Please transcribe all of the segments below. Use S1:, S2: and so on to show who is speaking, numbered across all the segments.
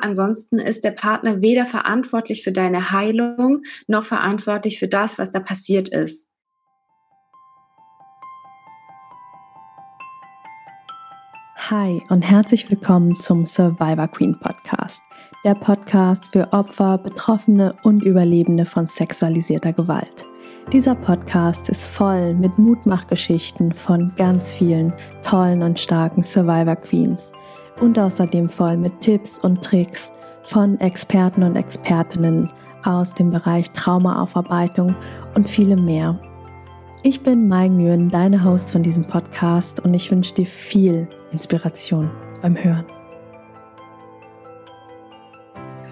S1: Ansonsten ist der Partner weder verantwortlich für deine Heilung noch verantwortlich für das, was da passiert ist.
S2: Hi und herzlich willkommen zum Survivor Queen Podcast, der Podcast für Opfer, Betroffene und Überlebende von sexualisierter Gewalt. Dieser Podcast ist voll mit Mutmachgeschichten von ganz vielen tollen und starken Survivor Queens und außerdem voll mit Tipps und Tricks von Experten und Expertinnen aus dem Bereich Traumaaufarbeitung und vielem mehr. Ich bin Mai Nguyen, deine Host von diesem Podcast und ich wünsche dir viel Inspiration beim Hören.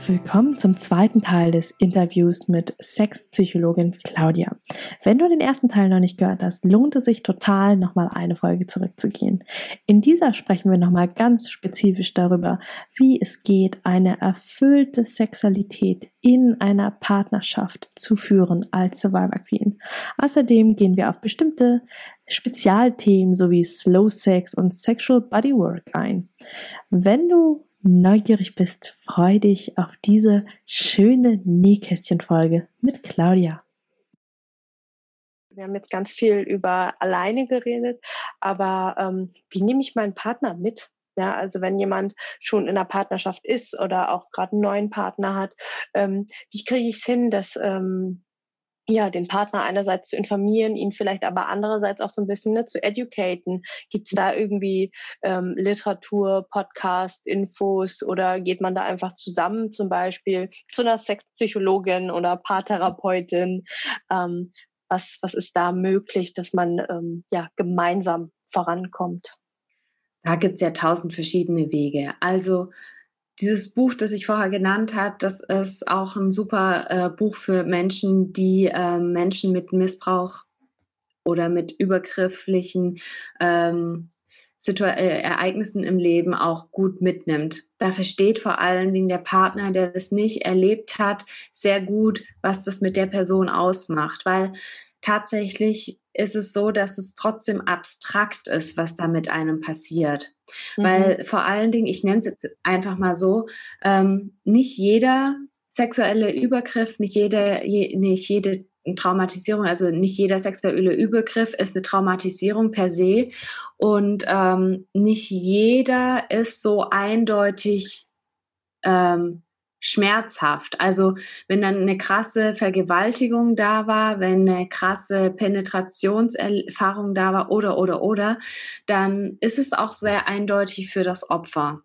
S2: Willkommen zum zweiten Teil des Interviews mit Sexpsychologin Claudia. Wenn du den ersten Teil noch nicht gehört hast, lohnt es sich total, nochmal eine Folge zurückzugehen. In dieser sprechen wir nochmal ganz spezifisch darüber, wie es geht, eine erfüllte Sexualität in einer Partnerschaft zu führen als Survivor Queen. Außerdem gehen wir auf bestimmte Spezialthemen sowie Slow Sex und Sexual Bodywork ein. Wenn du neugierig bist, freu dich auf diese schöne Nähkästchen-Folge mit Claudia.
S3: Wir haben jetzt ganz viel über alleine geredet, aber ähm, wie nehme ich meinen Partner mit? Ja, also wenn jemand schon in einer Partnerschaft ist oder auch gerade einen neuen Partner hat, ähm, wie kriege ich es hin, dass ähm, ja, den Partner einerseits zu informieren, ihn vielleicht aber andererseits auch so ein bisschen ne, zu educaten. Gibt es da irgendwie ähm, Literatur, Podcast, Infos oder geht man da einfach zusammen zum Beispiel zu einer Sexpsychologin oder Paartherapeutin? Ähm, was, was ist da möglich, dass man ähm, ja gemeinsam vorankommt?
S1: Da gibt es ja tausend verschiedene Wege. Also dieses Buch, das ich vorher genannt habe, das ist auch ein super äh, Buch für Menschen, die äh, Menschen mit Missbrauch oder mit übergrifflichen ähm, äh, Ereignissen im Leben auch gut mitnimmt. Da versteht vor allen Dingen der Partner, der das nicht erlebt hat, sehr gut, was das mit der Person ausmacht, weil tatsächlich ist es so, dass es trotzdem abstrakt ist, was da mit einem passiert. Mhm. Weil vor allen Dingen, ich nenne es jetzt einfach mal so, ähm, nicht jeder sexuelle Übergriff, nicht jede, je, nicht jede Traumatisierung, also nicht jeder sexuelle Übergriff ist eine Traumatisierung per se und ähm, nicht jeder ist so eindeutig ähm, schmerzhaft. Also wenn dann eine krasse Vergewaltigung da war, wenn eine krasse Penetrationserfahrung da war oder oder oder, dann ist es auch sehr eindeutig für das Opfer.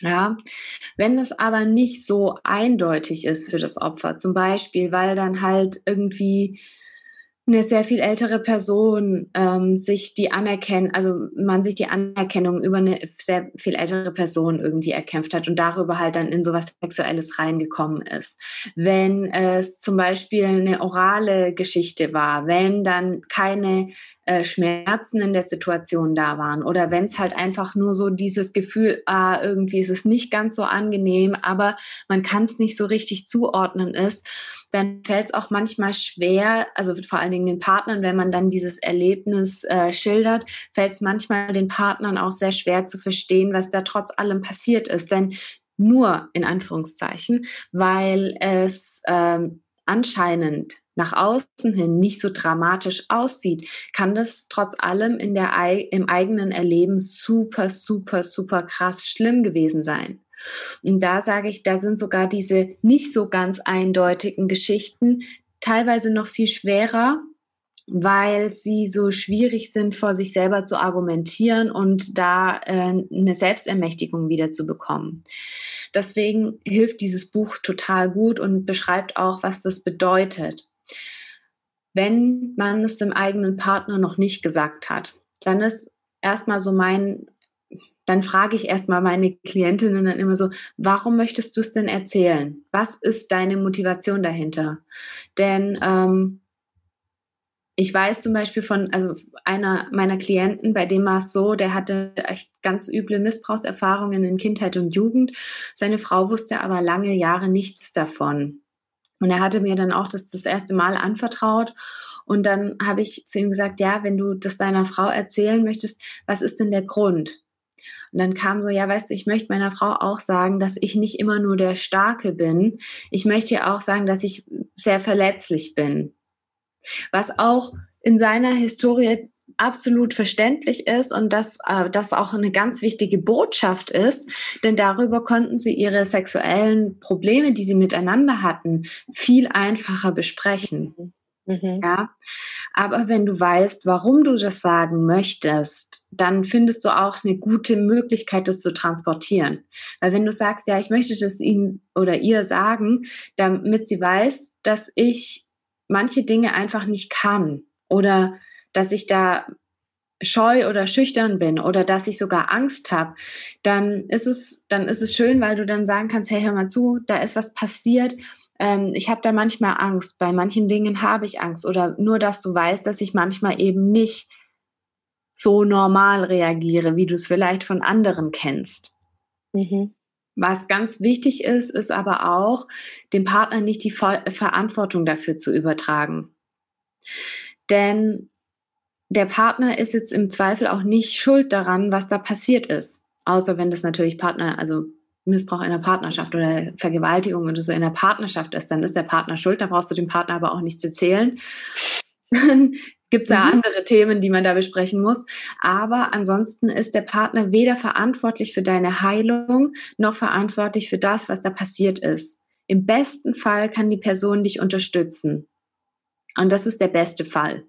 S1: Ja, wenn es aber nicht so eindeutig ist für das Opfer, zum Beispiel, weil dann halt irgendwie eine sehr viel ältere Person ähm, sich die Anerkennung, also man sich die Anerkennung über eine sehr viel ältere Person irgendwie erkämpft hat und darüber halt dann in sowas Sexuelles reingekommen ist. Wenn es zum Beispiel eine orale Geschichte war, wenn dann keine äh, Schmerzen in der Situation da waren oder wenn es halt einfach nur so dieses Gefühl, ah, irgendwie ist es nicht ganz so angenehm, aber man kann es nicht so richtig zuordnen ist, dann fällt es auch manchmal schwer, also vor allen Dingen den Partnern, wenn man dann dieses Erlebnis äh, schildert, fällt es manchmal den Partnern auch sehr schwer zu verstehen, was da trotz allem passiert ist. Denn nur in Anführungszeichen, weil es ähm, anscheinend nach außen hin nicht so dramatisch aussieht, kann das trotz allem in der, im eigenen Erleben super, super, super krass schlimm gewesen sein. Und da sage ich, da sind sogar diese nicht so ganz eindeutigen Geschichten teilweise noch viel schwerer, weil sie so schwierig sind, vor sich selber zu argumentieren und da äh, eine Selbstermächtigung wieder zu bekommen. Deswegen hilft dieses Buch total gut und beschreibt auch, was das bedeutet. Wenn man es dem eigenen Partner noch nicht gesagt hat, dann ist erstmal so mein, dann frage ich erstmal meine Klientinnen dann immer so, warum möchtest du es denn erzählen? Was ist deine Motivation dahinter? Denn ähm, ich weiß zum Beispiel von, also einer meiner Klienten, bei dem war es so, der hatte echt ganz üble Missbrauchserfahrungen in Kindheit und Jugend. Seine Frau wusste aber lange Jahre nichts davon. Und er hatte mir dann auch das das erste Mal anvertraut. Und dann habe ich zu ihm gesagt, ja, wenn du das deiner Frau erzählen möchtest, was ist denn der Grund? Und dann kam so, ja, weißt du, ich möchte meiner Frau auch sagen, dass ich nicht immer nur der Starke bin. Ich möchte ihr auch sagen, dass ich sehr verletzlich bin. Was auch in seiner Historie absolut verständlich ist und dass äh, das auch eine ganz wichtige Botschaft ist, denn darüber konnten sie ihre sexuellen Probleme, die sie miteinander hatten, viel einfacher besprechen. Mhm. Ja, aber wenn du weißt, warum du das sagen möchtest, dann findest du auch eine gute Möglichkeit, das zu transportieren. Weil wenn du sagst, ja, ich möchte das ihnen oder ihr sagen, damit sie weiß, dass ich manche Dinge einfach nicht kann oder dass ich da scheu oder schüchtern bin oder dass ich sogar Angst habe, dann ist es, dann ist es schön, weil du dann sagen kannst, hey, hör mal zu, da ist was passiert. Ähm, ich habe da manchmal Angst. Bei manchen Dingen habe ich Angst. Oder nur, dass du weißt, dass ich manchmal eben nicht so normal reagiere, wie du es vielleicht von anderen kennst. Mhm. Was ganz wichtig ist, ist aber auch, dem Partner nicht die Verantwortung dafür zu übertragen. Denn der Partner ist jetzt im Zweifel auch nicht schuld daran, was da passiert ist. Außer wenn das natürlich Partner, also Missbrauch in der Partnerschaft oder Vergewaltigung oder so in der Partnerschaft ist, dann ist der Partner schuld, da brauchst du dem Partner aber auch nichts erzählen. Gibt es ja mhm. andere Themen, die man da besprechen muss. Aber ansonsten ist der Partner weder verantwortlich für deine Heilung noch verantwortlich für das, was da passiert ist. Im besten Fall kann die Person dich unterstützen. Und das ist der beste Fall.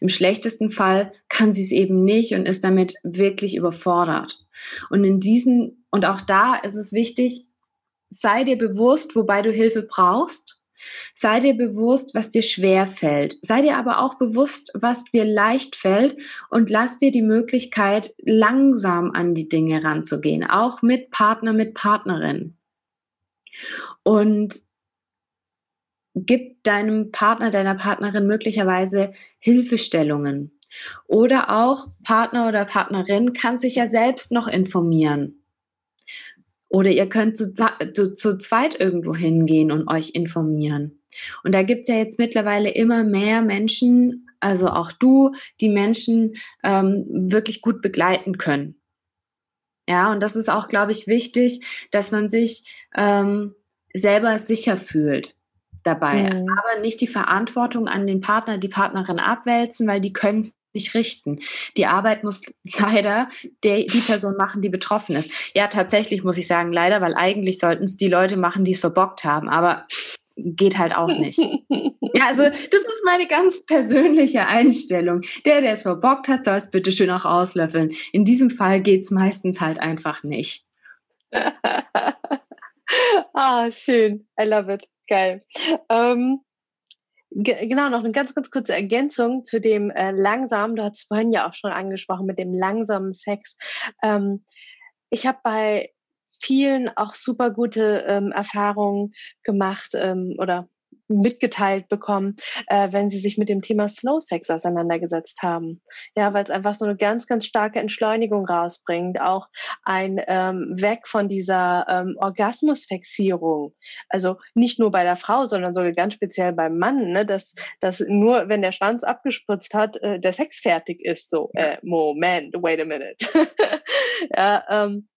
S1: Im schlechtesten Fall kann sie es eben nicht und ist damit wirklich überfordert. Und in diesen, und auch da ist es wichtig, sei dir bewusst, wobei du Hilfe brauchst. Sei dir bewusst, was dir schwer fällt. Sei dir aber auch bewusst, was dir leicht fällt und lass dir die Möglichkeit, langsam an die Dinge ranzugehen, auch mit Partner, mit Partnerin. Und gib deinem Partner, deiner Partnerin möglicherweise Hilfestellungen. Oder auch Partner oder Partnerin kann sich ja selbst noch informieren. Oder ihr könnt zu, zu, zu zweit irgendwo hingehen und euch informieren. Und da gibt's ja jetzt mittlerweile immer mehr Menschen, also auch du, die Menschen ähm, wirklich gut begleiten können. Ja, und das ist auch, glaube ich, wichtig, dass man sich ähm, selber sicher fühlt dabei, mhm. aber nicht die Verantwortung an den Partner, die Partnerin abwälzen, weil die können es nicht richten. Die Arbeit muss leider der, die Person machen, die betroffen ist. Ja, tatsächlich muss ich sagen, leider, weil eigentlich sollten es die Leute machen, die es verbockt haben, aber geht halt auch nicht. ja, also das ist meine ganz persönliche Einstellung. Der, der es verbockt hat, soll es bitte schön auch auslöffeln. In diesem Fall geht es meistens halt einfach nicht.
S3: ah, schön. I love it. Geil. Ähm, genau, noch eine ganz, ganz kurze Ergänzung zu dem äh, langsamen. Du hast vorhin ja auch schon angesprochen mit dem langsamen Sex. Ähm, ich habe bei vielen auch super gute ähm, Erfahrungen gemacht ähm, oder mitgeteilt bekommen, äh, wenn sie sich mit dem Thema Slow Sex auseinandergesetzt haben. Ja, weil es einfach so eine ganz, ganz starke Entschleunigung rausbringt, auch ein ähm, Weg von dieser ähm, Orgasmusfixierung. Also nicht nur bei der Frau, sondern sogar ganz speziell beim Mann, ne, dass, dass nur wenn der Schwanz abgespritzt hat, äh, der Sex fertig ist. So, äh, Moment, wait a minute. ja, ähm,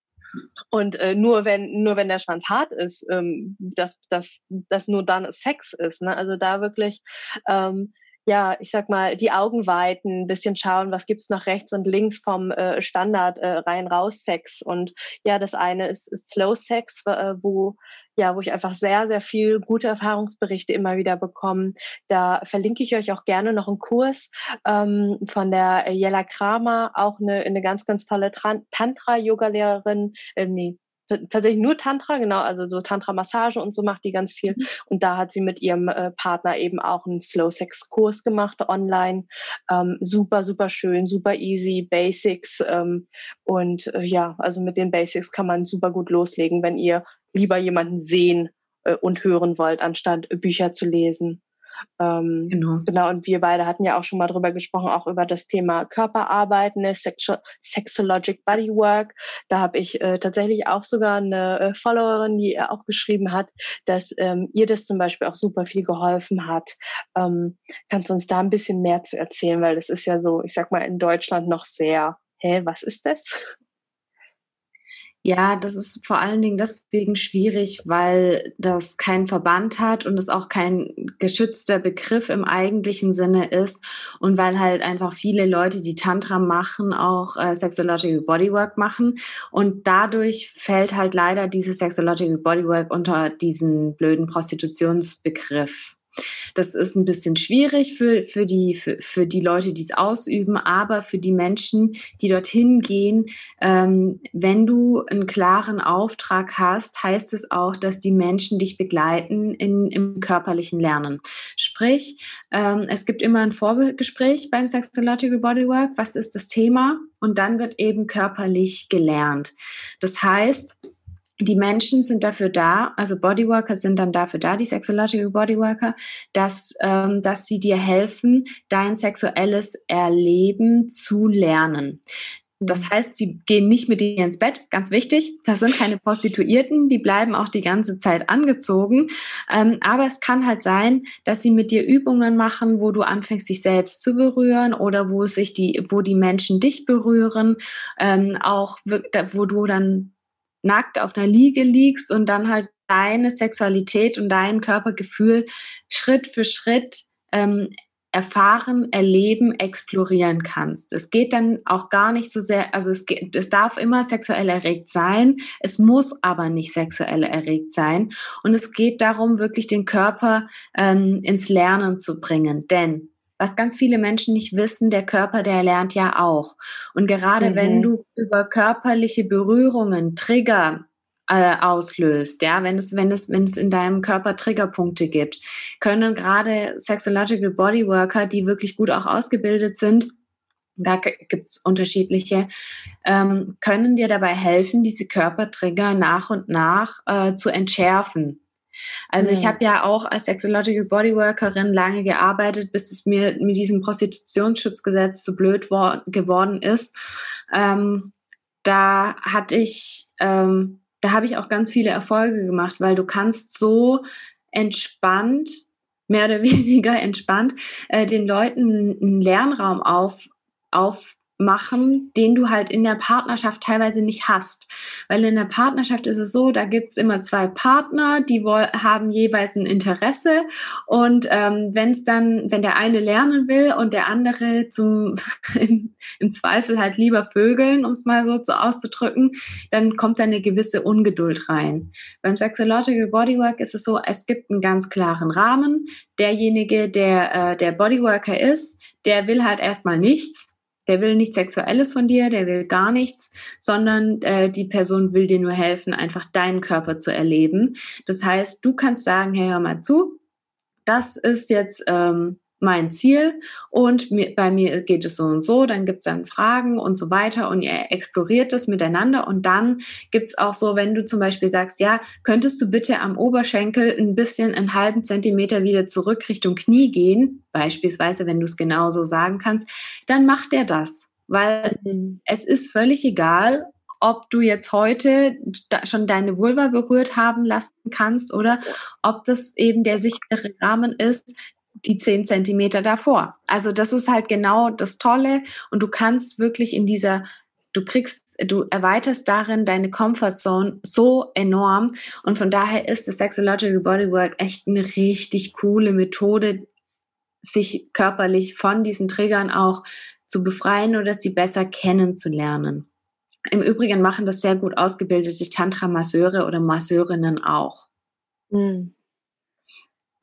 S3: und äh, nur wenn nur wenn der Schwanz hart ist, ähm, dass dass dass nur dann Sex ist. Ne? Also da wirklich ähm, ja, ich sag mal, die Augen weiten, ein bisschen schauen, was gibt's nach rechts und links vom äh, Standard äh, rein raus Sex. Und ja, das eine ist, ist Slow Sex, äh, wo ja, wo ich einfach sehr, sehr viel gute Erfahrungsberichte immer wieder bekomme. Da verlinke ich euch auch gerne noch einen Kurs ähm, von der Jella Kramer, auch eine, eine ganz, ganz tolle Tantra-Yoga-Lehrerin, äh, nee, tatsächlich nur Tantra, genau, also so Tantra-Massage und so macht die ganz viel. Mhm. Und da hat sie mit ihrem äh, Partner eben auch einen Slow-Sex-Kurs gemacht online. Ähm, super, super schön, super easy, Basics. Ähm, und äh, ja, also mit den Basics kann man super gut loslegen, wenn ihr lieber jemanden sehen äh, und hören wollt, anstatt Bücher zu lesen. Ähm, genau. genau, und wir beide hatten ja auch schon mal drüber gesprochen, auch über das Thema Körperarbeit, ne, Sexu Sexologic Bodywork. Da habe ich äh, tatsächlich auch sogar eine äh, Followerin, die er auch geschrieben hat, dass ähm, ihr das zum Beispiel auch super viel geholfen hat. Ähm, kannst du uns da ein bisschen mehr zu erzählen, weil das ist ja so, ich sag mal, in Deutschland noch sehr, hä, was ist das?
S1: Ja, das ist vor allen Dingen deswegen schwierig, weil das keinen Verband hat und es auch kein geschützter Begriff im eigentlichen Sinne ist und weil halt einfach viele Leute, die Tantra machen, auch äh, Sexological Bodywork machen und dadurch fällt halt leider dieses Sexological Bodywork unter diesen blöden Prostitutionsbegriff. Das ist ein bisschen schwierig für, für, die, für, für die Leute, die es ausüben, aber für die Menschen, die dorthin gehen, ähm, wenn du einen klaren Auftrag hast, heißt es auch, dass die Menschen dich begleiten in, im körperlichen Lernen. Sprich, ähm, es gibt immer ein Vorbildgespräch beim Sexological Bodywork. Was ist das Thema? Und dann wird eben körperlich gelernt. Das heißt, die Menschen sind dafür da, also Bodyworker sind dann dafür da, die Sexological Bodyworker, dass, ähm, dass sie dir helfen, dein sexuelles Erleben zu lernen. Das heißt, sie gehen nicht mit dir ins Bett, ganz wichtig. Das sind keine Prostituierten, die bleiben auch die ganze Zeit angezogen. Ähm, aber es kann halt sein, dass sie mit dir Übungen machen, wo du anfängst, dich selbst zu berühren oder wo sich die, wo die Menschen dich berühren, ähm, auch wo du dann nackt auf einer Liege liegst und dann halt deine Sexualität und dein Körpergefühl Schritt für Schritt ähm, erfahren, erleben, explorieren kannst. Es geht dann auch gar nicht so sehr, also es, geht, es darf immer sexuell erregt sein, es muss aber nicht sexuell erregt sein. Und es geht darum, wirklich den Körper ähm, ins Lernen zu bringen. Denn was ganz viele Menschen nicht wissen, der Körper, der lernt ja auch. Und gerade mhm. wenn du über körperliche Berührungen, Trigger äh, auslöst, ja, wenn es, wenn es, wenn es in deinem Körper Triggerpunkte gibt, können gerade Sexological Bodyworker, die wirklich gut auch ausgebildet sind, da gibt es unterschiedliche, ähm, können dir dabei helfen, diese Körpertrigger nach und nach äh, zu entschärfen. Also mhm. ich habe ja auch als Sexological Bodyworkerin lange gearbeitet, bis es mir mit diesem Prostitutionsschutzgesetz zu blöd geworden ist. Ähm, da hatte ich, ähm, da habe ich auch ganz viele Erfolge gemacht, weil du kannst so entspannt mehr oder weniger entspannt, äh, den Leuten einen Lernraum auf, auf machen, den du halt in der Partnerschaft teilweise nicht hast. Weil in der Partnerschaft ist es so, da gibt's immer zwei Partner, die haben jeweils ein Interesse und ähm, wenn es dann, wenn der eine lernen will und der andere zum im, im Zweifel halt lieber vögeln, um es mal so zu auszudrücken, dann kommt da eine gewisse Ungeduld rein. Beim Sexological Bodywork ist es so, es gibt einen ganz klaren Rahmen. Derjenige, der äh, der Bodyworker ist, der will halt erstmal nichts der will nichts Sexuelles von dir, der will gar nichts, sondern äh, die Person will dir nur helfen, einfach deinen Körper zu erleben. Das heißt, du kannst sagen, hey, hör mal zu, das ist jetzt ähm, mein Ziel und mir, bei mir geht es so und so, dann gibt es dann Fragen und so weiter und ihr exploriert das miteinander und dann gibt es auch so, wenn du zum Beispiel sagst, ja, könntest du bitte am Oberschenkel ein bisschen einen halben Zentimeter wieder zurück Richtung Knie gehen, beispielsweise, wenn du es genauso sagen kannst, dann macht er das, weil mhm. es ist völlig egal, ob du jetzt heute schon deine Vulva berührt haben lassen kannst oder ob das eben der sichere Rahmen ist, die zehn Zentimeter davor. Also das ist halt genau das Tolle und du kannst wirklich in dieser du kriegst, du erweiterst darin deine Comfortzone so enorm und von daher ist das Sexological Bodywork echt eine richtig coole Methode, sich körperlich von diesen Triggern auch zu befreien oder sie besser kennenzulernen. Im Übrigen machen das sehr gut ausgebildete Tantra-Masseure oder Masseurinnen auch. Mhm.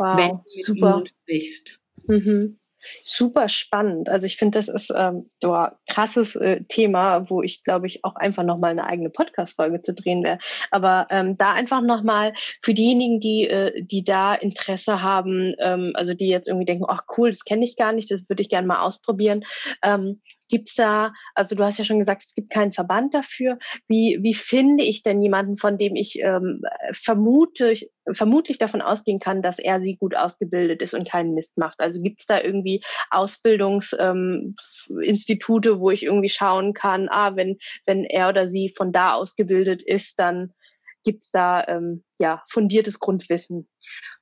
S3: Wow, wenn du super. sprichst. Mhm. Super spannend. Also ich finde, das ist ähm, ein krasses äh, Thema, wo ich glaube ich auch einfach nochmal eine eigene Podcast-Folge zu drehen wäre. Aber ähm, da einfach nochmal für diejenigen, die, äh, die da Interesse haben, ähm, also die jetzt irgendwie denken, ach cool, das kenne ich gar nicht, das würde ich gerne mal ausprobieren. Ähm, Gibt's da, also du hast ja schon gesagt, es gibt keinen Verband dafür. Wie, wie finde ich denn jemanden, von dem ich ähm, vermute, vermutlich davon ausgehen kann, dass er sie gut ausgebildet ist und keinen Mist macht? Also gibt's da irgendwie Ausbildungsinstitute, ähm, wo ich irgendwie schauen kann, ah, wenn, wenn er oder sie von da ausgebildet ist, dann gibt's da ähm, ja fundiertes Grundwissen?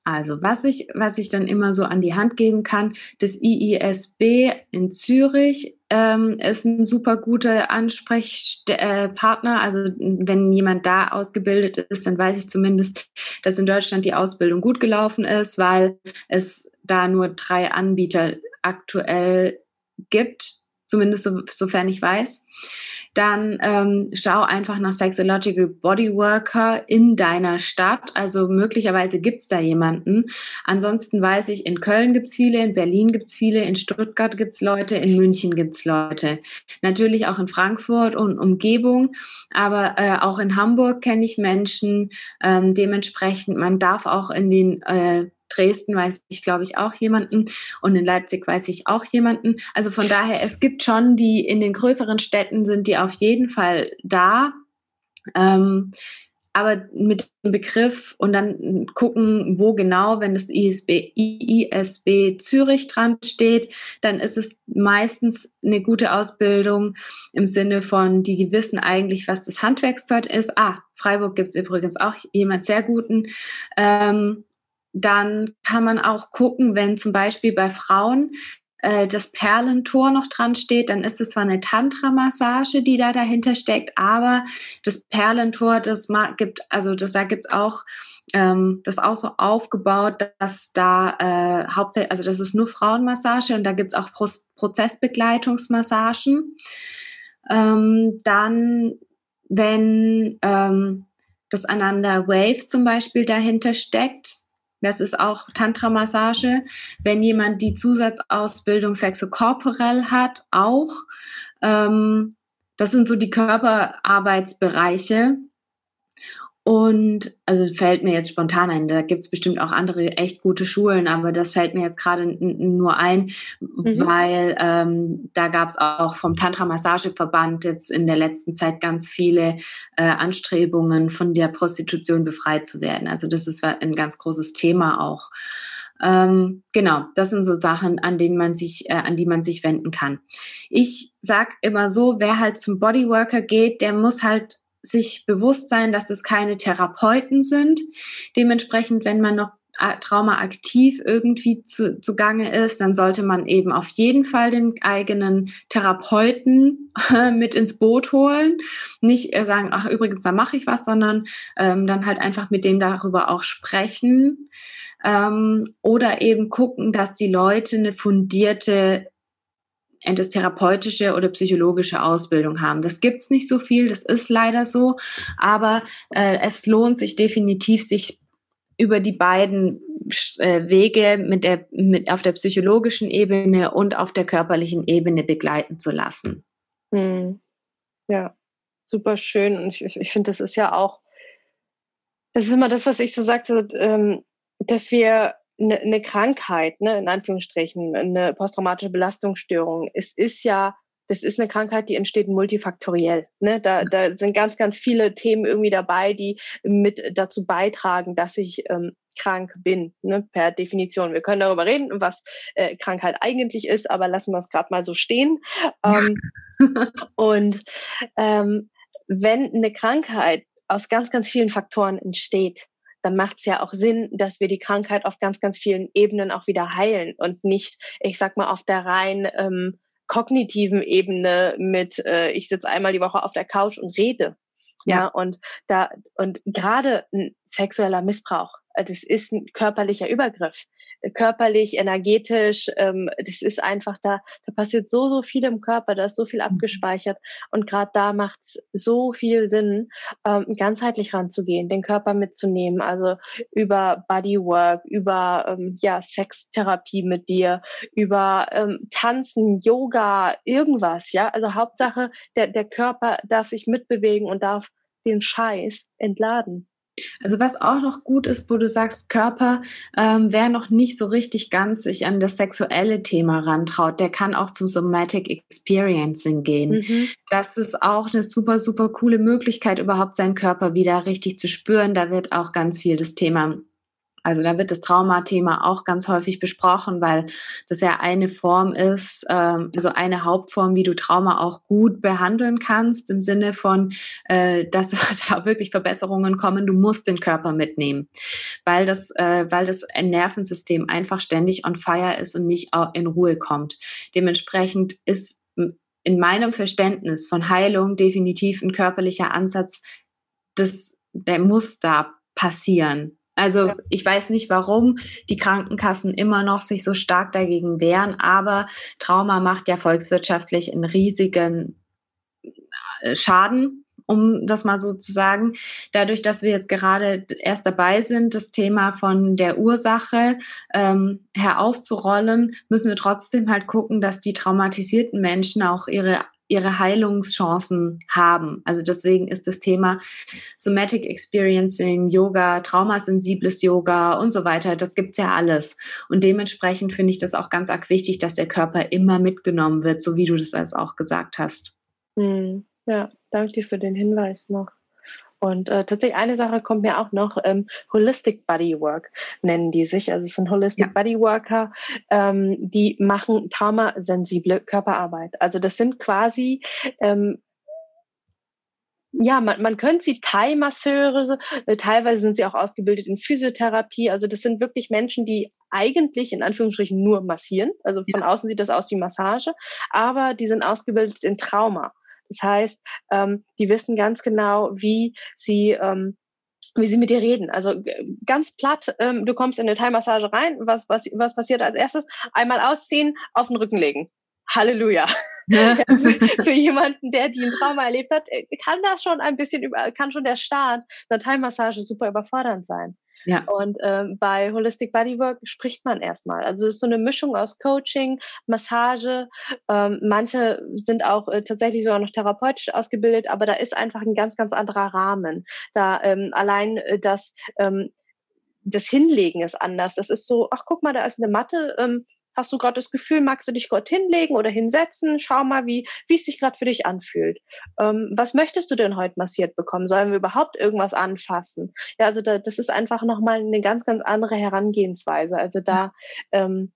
S1: Also was ich, was ich dann immer so an die Hand geben kann, das IISB in Zürich ähm, ist ein super guter Ansprechpartner. Äh, also wenn jemand da ausgebildet ist, dann weiß ich zumindest, dass in Deutschland die Ausbildung gut gelaufen ist, weil es da nur drei Anbieter aktuell gibt, zumindest so, sofern ich weiß dann ähm, schau einfach nach Sexological Bodyworker in deiner Stadt. Also möglicherweise gibt's da jemanden. Ansonsten weiß ich, in Köln gibt's viele, in Berlin gibt's viele, in Stuttgart gibt's Leute, in München gibt's Leute. Natürlich auch in Frankfurt und Umgebung, aber äh, auch in Hamburg kenne ich Menschen. Ähm, dementsprechend, man darf auch in den äh, Dresden weiß ich, glaube ich, auch jemanden und in Leipzig weiß ich auch jemanden. Also von daher, es gibt schon die in den größeren Städten sind die auf jeden Fall da. Ähm, aber mit dem Begriff und dann gucken, wo genau, wenn das ISB, ISB Zürich dran steht, dann ist es meistens eine gute Ausbildung im Sinne von, die wissen eigentlich, was das Handwerkszeug ist. Ah, Freiburg gibt es übrigens auch jemand sehr guten. Ähm, dann kann man auch gucken, wenn zum Beispiel bei Frauen äh, das Perlentor noch dran steht, dann ist es zwar eine Tantra-Massage, die da dahinter steckt, aber das Perlentor, das gibt, also das, da gibt's auch ähm, das auch so aufgebaut, dass da äh, hauptsächlich, also das ist nur Frauenmassage und da gibt's auch Pro Prozessbegleitungsmassagen. Ähm, dann, wenn ähm, das Ananda Wave zum Beispiel dahinter steckt, das ist auch Tantra-Massage. Wenn jemand die Zusatzausbildung Sexokorporell hat, auch. Ähm, das sind so die Körperarbeitsbereiche. Und also fällt mir jetzt spontan ein, da gibt's bestimmt auch andere echt gute Schulen, aber das fällt mir jetzt gerade nur ein, mhm. weil ähm, da gab's auch vom Tantra-Massageverband jetzt in der letzten Zeit ganz viele äh, Anstrebungen, von der Prostitution befreit zu werden. Also das ist ein ganz großes Thema auch. Ähm, genau, das sind so Sachen, an denen man sich, äh, an die man sich wenden kann. Ich sag immer so, wer halt zum Bodyworker geht, der muss halt sich bewusst sein, dass es keine Therapeuten sind. Dementsprechend, wenn man noch äh, traumaaktiv irgendwie zu, zugange ist, dann sollte man eben auf jeden Fall den eigenen Therapeuten äh, mit ins Boot holen. Nicht äh, sagen, ach übrigens, da mache ich was, sondern ähm, dann halt einfach mit dem darüber auch sprechen. Ähm, oder eben gucken, dass die Leute eine fundierte entweder therapeutische oder psychologische Ausbildung haben. Das gibt's nicht so viel, das ist leider so, aber äh, es lohnt sich definitiv, sich über die beiden äh, Wege mit der, mit auf der psychologischen Ebene und auf der körperlichen Ebene begleiten zu lassen.
S3: Hm. Ja, super schön. Und ich, ich finde, das ist ja auch, das ist immer das, was ich so sagte, ähm, dass wir eine, eine Krankheit, ne, in Anführungsstrichen, eine posttraumatische Belastungsstörung, es ist ja, das ist eine Krankheit, die entsteht multifaktoriell. Ne? Da, da sind ganz, ganz viele Themen irgendwie dabei, die mit dazu beitragen, dass ich ähm, krank bin, ne, per Definition. Wir können darüber reden, was äh, Krankheit eigentlich ist, aber lassen wir es gerade mal so stehen. Ähm, und ähm, wenn eine Krankheit aus ganz, ganz vielen Faktoren entsteht, dann macht es ja auch Sinn, dass wir die Krankheit auf ganz, ganz vielen Ebenen auch wieder heilen und nicht, ich sag mal, auf der rein ähm, kognitiven Ebene mit, äh, ich sitze einmal die Woche auf der Couch und rede. Ja, ja und da, und gerade ein sexueller Missbrauch, das ist ein körperlicher Übergriff körperlich, energetisch. Ähm, das ist einfach da, da passiert so, so viel im Körper, da ist so viel mhm. abgespeichert. Und gerade da macht es so viel Sinn, ähm, ganzheitlich ranzugehen, den Körper mitzunehmen. Also über Bodywork, über ähm, ja, Sextherapie mit dir, über ähm, Tanzen, Yoga, irgendwas, ja. Also Hauptsache, der, der Körper darf sich mitbewegen und darf den Scheiß entladen.
S1: Also was auch noch gut ist, wo du sagst, Körper, ähm, wer noch nicht so richtig ganz sich an das sexuelle Thema rantraut, der kann auch zum Somatic Experiencing gehen. Mhm. Das ist auch eine super, super coole Möglichkeit, überhaupt seinen Körper wieder richtig zu spüren. Da wird auch ganz viel das Thema also da wird das Traumathema auch ganz häufig besprochen, weil das ja eine Form ist, ähm, also eine Hauptform, wie du Trauma auch gut behandeln kannst, im Sinne von, äh, dass da wirklich Verbesserungen kommen. Du musst den Körper mitnehmen, weil das, äh, weil das Nervensystem einfach ständig on fire ist und nicht in Ruhe kommt. Dementsprechend ist in meinem Verständnis von Heilung definitiv ein körperlicher Ansatz, das, der muss da passieren. Also ja. ich weiß nicht, warum die Krankenkassen immer noch sich so stark dagegen wehren, aber Trauma macht ja volkswirtschaftlich einen riesigen äh, Schaden um das mal so zu sagen. Dadurch, dass wir jetzt gerade erst dabei sind, das Thema von der Ursache ähm, her aufzurollen, müssen wir trotzdem halt gucken, dass die traumatisierten Menschen auch ihre ihre Heilungschancen haben. Also deswegen ist das Thema Somatic Experiencing, Yoga, traumasensibles Yoga und so weiter, das gibt's ja alles. Und dementsprechend finde ich das auch ganz arg wichtig, dass der Körper immer mitgenommen wird, so wie du das also auch gesagt hast.
S3: Hm. Ja, danke dir für den Hinweis noch. Und äh, tatsächlich eine Sache kommt mir auch noch, ähm, Holistic Bodywork nennen die sich. Also es sind Holistic ja. Bodyworker, ähm, die machen traumasensible Körperarbeit. Also das sind quasi ähm, ja, man, man könnte sie Thai-Masseure, äh, teilweise sind sie auch ausgebildet in Physiotherapie. Also das sind wirklich Menschen, die eigentlich in Anführungsstrichen nur massieren. Also von ja. außen sieht das aus wie Massage, aber die sind ausgebildet in Trauma. Das heißt, ähm, die wissen ganz genau, wie sie ähm, wie sie mit dir reden. Also ganz platt, ähm, du kommst in eine Thai-Massage rein, was, was, was passiert als erstes? Einmal ausziehen, auf den Rücken legen. Halleluja. Ja. für, jemanden, der die ein Trauma erlebt hat, äh, kann das schon ein bisschen über, kann schon der Start einer Thai-Massage super überfordernd sein. Ja. Und ähm, bei Holistic Bodywork spricht man erstmal. Also es ist so eine Mischung aus Coaching, Massage. Ähm, manche sind auch äh, tatsächlich sogar noch therapeutisch ausgebildet, aber da ist einfach ein ganz, ganz anderer Rahmen. Da ähm, allein äh, das ähm, das Hinlegen ist anders. Das ist so, ach guck mal, da ist eine Matte, ähm, Hast du gerade das Gefühl, magst du dich gerade hinlegen oder hinsetzen? Schau mal, wie, wie es sich gerade für dich anfühlt. Ähm, was möchtest du denn heute massiert bekommen? Sollen wir überhaupt irgendwas anfassen? Ja, also da, das ist einfach nochmal eine ganz, ganz andere Herangehensweise. Also da, ähm,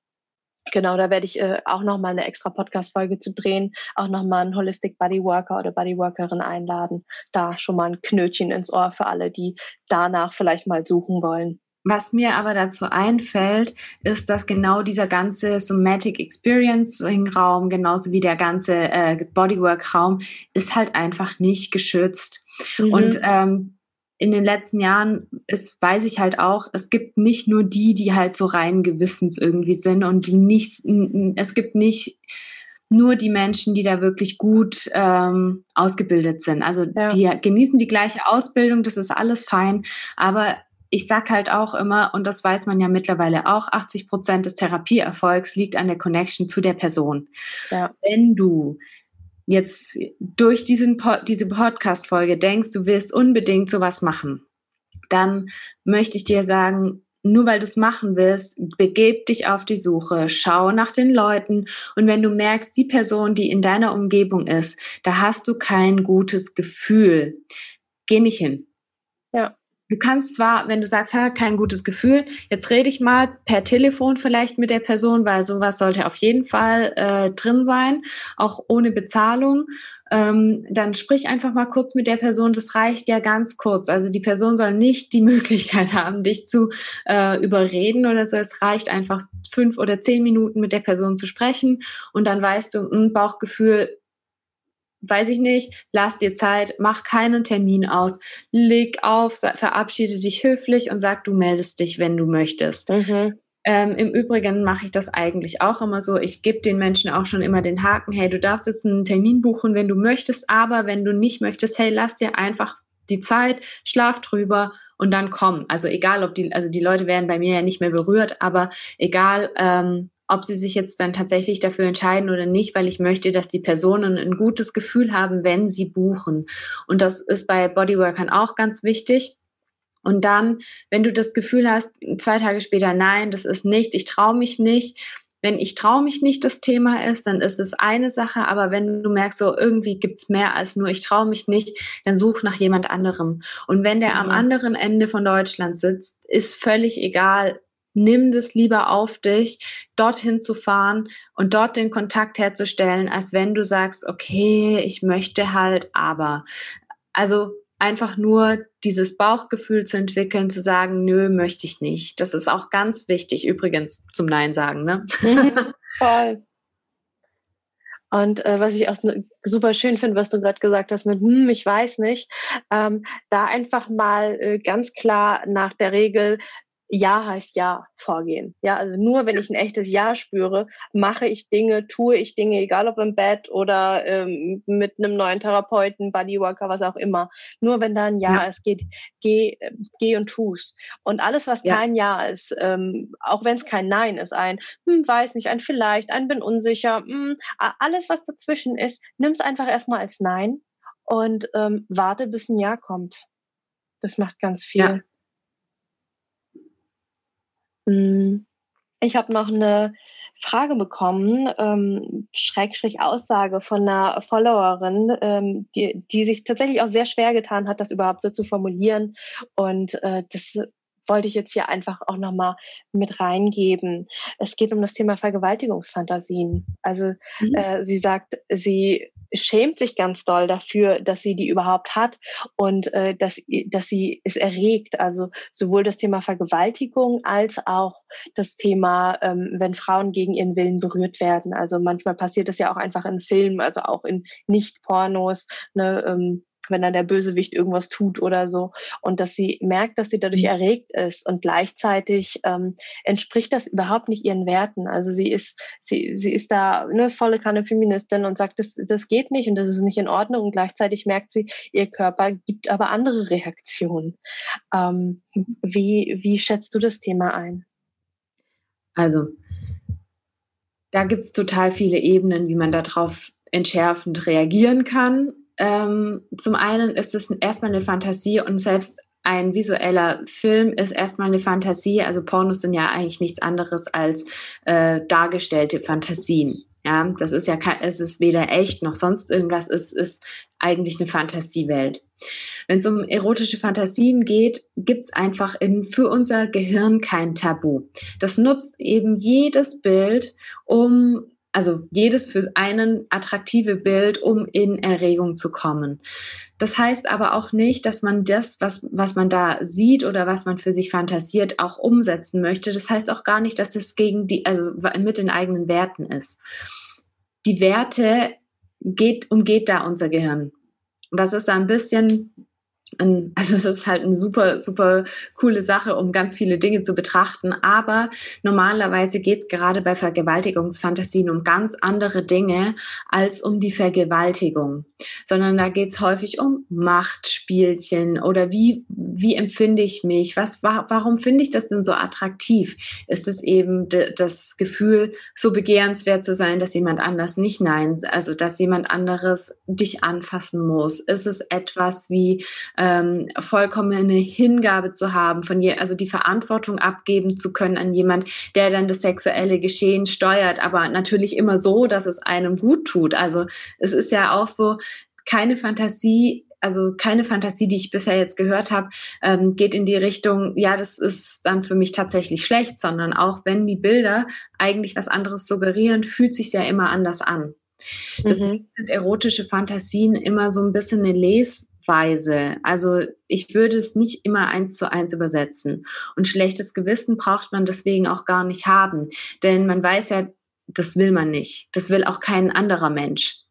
S3: Genau, da werde ich äh, auch nochmal eine extra Podcast-Folge zu drehen, auch nochmal einen Holistic Bodyworker oder Bodyworkerin einladen. Da schon mal ein Knötchen ins Ohr für alle, die danach vielleicht mal suchen wollen.
S1: Was mir aber dazu einfällt, ist, dass genau dieser ganze Somatic Experiencing Raum, genauso wie der ganze äh, Bodywork Raum, ist halt einfach nicht geschützt. Mhm. Und ähm, in den letzten Jahren ist, weiß ich halt auch, es gibt nicht nur die, die halt so rein Gewissens irgendwie sind und die nicht, es gibt nicht nur die Menschen, die da wirklich gut ähm, ausgebildet sind. Also ja. die genießen die gleiche Ausbildung, das ist alles fein, aber ich sag halt auch immer, und das weiß man ja mittlerweile auch, 80 Prozent des Therapieerfolgs liegt an der Connection zu der Person. Ja. Wenn du jetzt durch diesen diese Podcast-Folge denkst, du willst unbedingt sowas machen, dann möchte ich dir sagen, nur weil du es machen willst, begeb dich auf die Suche, schau nach den Leuten und wenn du merkst, die Person, die in deiner Umgebung ist, da hast du kein gutes Gefühl, geh nicht hin. Du kannst zwar, wenn du sagst, ha, kein gutes Gefühl, jetzt rede ich mal per Telefon vielleicht mit der Person, weil sowas sollte auf jeden Fall äh, drin sein, auch ohne Bezahlung. Ähm, dann sprich einfach mal kurz mit der Person. Das reicht ja ganz kurz. Also die Person soll nicht die Möglichkeit haben, dich zu äh, überreden oder so. Es reicht einfach fünf oder zehn Minuten mit der Person zu sprechen und dann weißt du, ein hm, Bauchgefühl weiß ich nicht, lass dir Zeit, mach keinen Termin aus, leg auf, verabschiede dich höflich und sag, du meldest dich, wenn du möchtest. Mhm. Ähm, Im Übrigen mache ich das eigentlich auch immer so. Ich gebe den Menschen auch schon immer den Haken, hey, du darfst jetzt einen Termin buchen, wenn du möchtest, aber wenn du nicht möchtest, hey, lass dir einfach die Zeit, schlaf drüber und dann komm. Also egal, ob die, also die Leute werden bei mir ja nicht mehr berührt, aber egal, ähm, ob sie sich jetzt dann tatsächlich dafür entscheiden oder nicht, weil ich möchte, dass die Personen ein gutes Gefühl haben, wenn sie buchen. Und das ist bei Bodyworkern auch ganz wichtig. Und dann, wenn du das Gefühl hast, zwei Tage später, nein, das ist nichts, ich traue mich nicht. Wenn ich traue mich nicht das Thema ist, dann ist es eine Sache, aber wenn du merkst, so irgendwie gibt's mehr als nur ich traue mich nicht, dann such nach jemand anderem. Und wenn der am mhm. anderen Ende von Deutschland sitzt, ist völlig egal, nimm das lieber auf dich, dorthin zu fahren und dort den Kontakt herzustellen, als wenn du sagst, okay, ich möchte halt, aber. Also einfach nur dieses Bauchgefühl zu entwickeln, zu sagen, nö, möchte ich nicht. Das ist auch ganz wichtig, übrigens zum Nein sagen, ne?
S3: Mhm, voll. Und äh, was ich auch super schön finde, was du gerade gesagt hast mit, hm, ich weiß nicht, ähm, da einfach mal äh, ganz klar nach der Regel ja heißt Ja vorgehen. Ja, also nur wenn ich ein echtes Ja spüre, mache ich Dinge, tue ich Dinge, egal ob im Bett oder ähm, mit einem neuen Therapeuten, Bodyworker, was auch immer. Nur wenn da ein Ja, ja. ist, geht, geh, geh und tu's. Und alles, was ja. kein Ja ist, ähm, auch wenn es kein Nein ist, ein hm, weiß nicht, ein vielleicht, ein bin unsicher, hm, alles, was dazwischen ist, nimm es einfach erstmal als Nein und ähm, warte, bis ein Ja kommt. Das macht ganz viel. Ja. Hm, ich habe noch eine Frage bekommen, ähm, Schrägstrich Aussage von einer Followerin, ähm, die, die sich tatsächlich auch sehr schwer getan hat, das überhaupt so zu formulieren. Und äh, das wollte ich jetzt hier einfach auch nochmal mit reingeben. Es geht um das Thema Vergewaltigungsfantasien. Also mhm. äh, sie sagt, sie schämt sich ganz doll dafür, dass sie die überhaupt hat und äh, dass, dass sie es erregt. Also sowohl das Thema Vergewaltigung als auch das Thema, ähm, wenn Frauen gegen ihren Willen berührt werden. Also manchmal passiert das ja auch einfach in Filmen, also auch in Nicht-Pornos. Ne, ähm, wenn dann der Bösewicht irgendwas tut oder so. Und dass sie merkt, dass sie dadurch mhm. erregt ist und gleichzeitig ähm, entspricht das überhaupt nicht ihren Werten. Also sie ist, sie, sie ist da eine volle Kanne Feministin und sagt, das, das geht nicht und das ist nicht in Ordnung. Und gleichzeitig merkt sie, ihr Körper gibt aber andere Reaktionen. Ähm, wie, wie schätzt du das Thema ein?
S1: Also, da gibt es total viele Ebenen, wie man darauf entschärfend reagieren kann. Ähm, zum einen ist es erstmal eine Fantasie und selbst ein visueller Film ist erstmal eine Fantasie. Also Pornos sind ja eigentlich nichts anderes als äh, dargestellte Fantasien. Ja, das ist ja es ist weder echt noch sonst irgendwas, es ist eigentlich eine Fantasiewelt. Wenn es um erotische Fantasien geht, gibt's einfach in, für unser Gehirn kein Tabu. Das nutzt eben jedes Bild, um also jedes für einen attraktive Bild, um in Erregung zu kommen. Das heißt aber auch nicht, dass man das, was, was man da sieht oder was man für sich fantasiert, auch umsetzen möchte. Das heißt auch gar nicht, dass es gegen die, also mit den eigenen Werten ist. Die Werte geht, umgeht da unser Gehirn. Das ist ein bisschen also es ist halt eine super, super coole Sache, um ganz viele Dinge zu betrachten. Aber normalerweise geht es gerade bei Vergewaltigungsfantasien um ganz andere Dinge als um die Vergewaltigung, sondern da geht es häufig um Machtspielchen oder wie, wie empfinde ich mich? Was, warum finde ich das denn so attraktiv? Ist es eben das Gefühl, so begehrenswert zu sein, dass jemand anders nicht nein, also dass jemand anderes dich anfassen muss? Ist es etwas wie ähm, vollkommene Hingabe zu haben, von je, also die Verantwortung abgeben zu können an jemand, der dann das sexuelle Geschehen steuert, aber natürlich immer so, dass es einem gut tut. Also es ist ja auch so, keine Fantasie also keine Fantasie, die ich bisher jetzt gehört habe, ähm, geht in die Richtung, ja, das ist dann für mich tatsächlich schlecht, sondern auch wenn die Bilder eigentlich was anderes suggerieren, fühlt sich ja immer anders an. Deswegen mhm. sind erotische Fantasien immer so ein bisschen eine Les Weise. Also ich würde es nicht immer eins zu eins übersetzen. Und schlechtes Gewissen braucht man deswegen auch gar nicht haben. Denn man weiß ja, das will man nicht. Das will auch kein anderer Mensch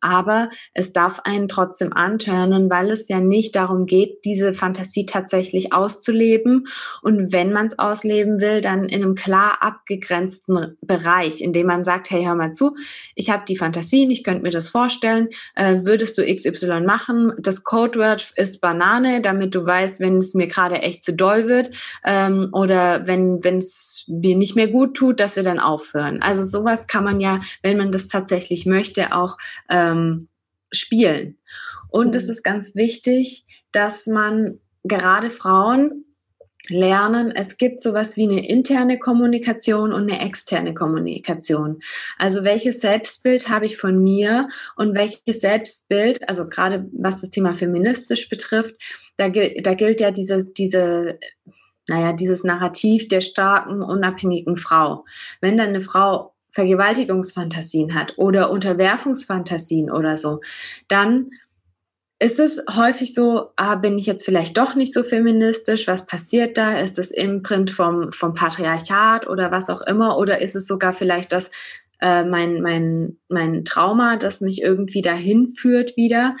S1: aber es darf einen trotzdem antörnen, weil es ja nicht darum geht, diese Fantasie tatsächlich auszuleben. Und wenn man es ausleben will, dann in einem klar abgegrenzten Bereich, in dem man sagt, hey, hör mal zu, ich habe die Fantasien, ich könnte mir das vorstellen, äh, würdest du XY machen? Das Codeword ist Banane, damit du weißt, wenn es mir gerade echt zu doll wird ähm, oder wenn es mir nicht mehr gut tut, dass wir dann aufhören. Also sowas kann man ja, wenn man das tatsächlich möchte, auch äh, ähm, spielen. Und mhm. es ist ganz wichtig, dass man gerade Frauen lernen, es gibt sowas wie eine interne Kommunikation und eine externe Kommunikation. Also welches Selbstbild habe ich von mir und welches Selbstbild, also gerade was das Thema feministisch betrifft, da, da gilt ja diese, diese, naja, dieses Narrativ der starken, unabhängigen Frau. Wenn dann eine Frau Vergewaltigungsfantasien hat oder Unterwerfungsfantasien oder so, dann ist es häufig so, ah, bin ich jetzt vielleicht doch nicht so feministisch? Was passiert da? Ist es Imprint vom, vom Patriarchat oder was auch immer? Oder ist es sogar vielleicht das, äh, mein, mein, mein Trauma, das mich irgendwie dahin führt wieder.